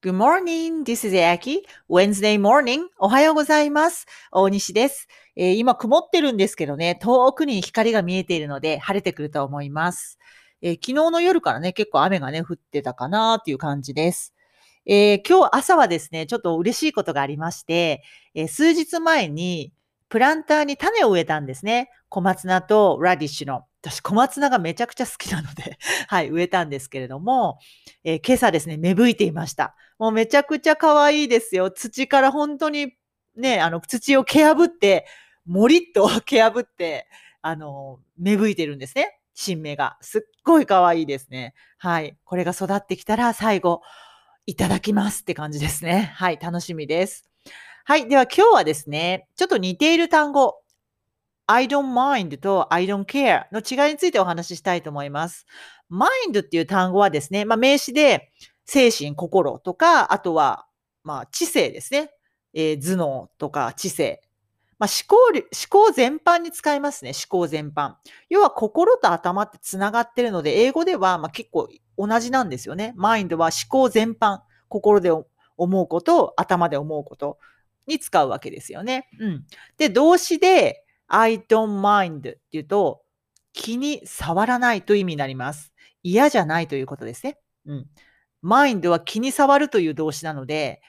Good morning. This is Aki. Wednesday morning. おはようございます。大西です、えー今曇ってるんですけどね、遠くに光が見えているので晴れてくると思います。えー昨日の夜からね、結構雨がね、降ってたかなっていう感じです。えー今日朝はですね、ちょっと嬉しいことがありまして、え数日前にプランターに種を植えたんですね。小松菜とラディッシュの。私、小松菜がめちゃくちゃ好きなので、はい、植えたんですけれども、えー今朝ですね、芽吹いていました。もうめちゃくちゃ可愛いですよ。土から本当にね、あの、土を蹴破って、もりっと 蹴破って、あの、芽吹いてるんですね。新芽が。すっごい可愛いですね。はい。これが育ってきたら最後、いただきますって感じですね。はい。楽しみです。はい。では今日はですね、ちょっと似ている単語、I don't mind と I don't care の違いについてお話ししたいと思います。mind っていう単語はですね、まあ名詞で精神、心とか、あとは、まあ知性ですね。えー頭脳とか知性。まあ思考、思考全般に使いますね。思考全般。要は心と頭ってつながってるので、英語ではま結構同じなんですよね。mind は思考全般。心で思うこと、頭で思うことに使うわけですよね。うん。で、動詞で I don't mind っていうと、気に触らないという意味になります。嫌じゃないということですね。うん。mind は気に触るという動詞なので、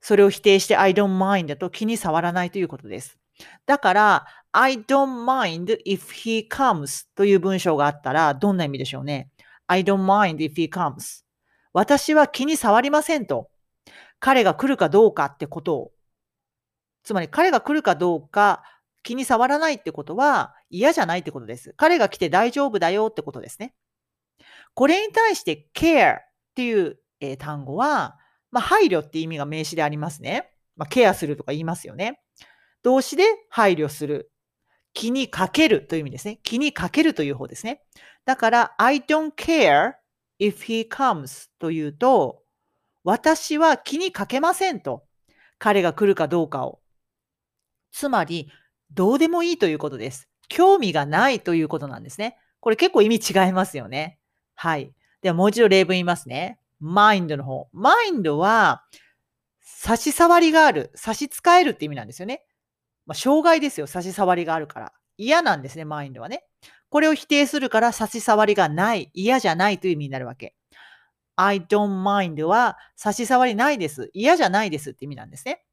それを否定して I don't mind だと気に触らないということです。だから、I don't mind if he comes という文章があったら、どんな意味でしょうね。I don't mind if he comes. 私は気に触りませんと。彼が来るかどうかってことを。つまり彼が来るかどうか気に障らないってことは嫌じゃないってことです。彼が来て大丈夫だよってことですね。これに対して care っていう、えー単語は、まあ、配慮って意味が名詞でありますね。まあ、ケアするとか言いますよね。動詞で配慮する。気にかけるという意味ですね。気にかけるという方ですね。だから、I don't care if he comes というと、私は気にかけませんと。彼が来るかどうかを。つまり、どうでもいいということです。興味がないということなんですね。これ結構意味違いますよね。はい。ではもう一度例文言いますね。mind の方。mind は、差し障りがある。差し支えるって意味なんですよね。まあ、障害ですよ。差し障りがあるから。嫌なんですね、mind はね。これを否定するから差し障りがない。嫌じゃないという意味になるわけ。I don't mind は差し障りないです。嫌じゃないですって意味なんですね。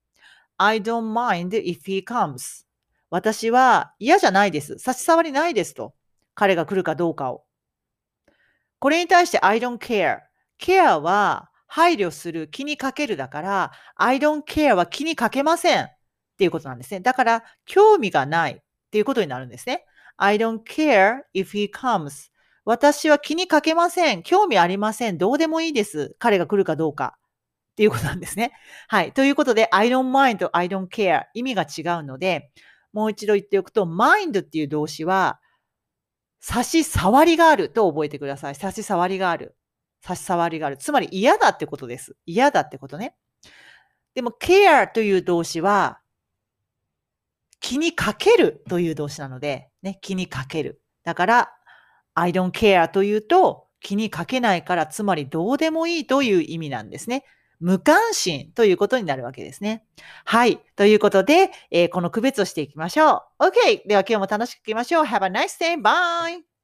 I don't mind if he comes. 私は嫌じゃないです。差し障りないですと。彼が来るかどうかを。これに対して I don't care。care は配慮する、気にかけるだから、I don't care は気にかけませんっていうことなんですね。だから、興味がないっていうことになるんですね。I don't care if he comes. 私は気にかけません。興味ありません。どうでもいいです。彼が来るかどうか。っていうことなんですね。はい。ということで、I don't mind と I don't care 意味が違うので、もう一度言っておくと、mind っていう動詞は、差し障りがあると覚えてください。差し障りがある。差し障りがある。つまり嫌だってことです。嫌だってことね。でも、care という動詞は、気にかけるという動詞なので、ね、気にかける。だから、I don't care というと、気にかけないから、つまりどうでもいいという意味なんですね。無関心ということになるわけですね。はい。ということで、えーこの区別をしていきましょう。OK! では今日も楽しくいきましょう。Have a nice day! Bye!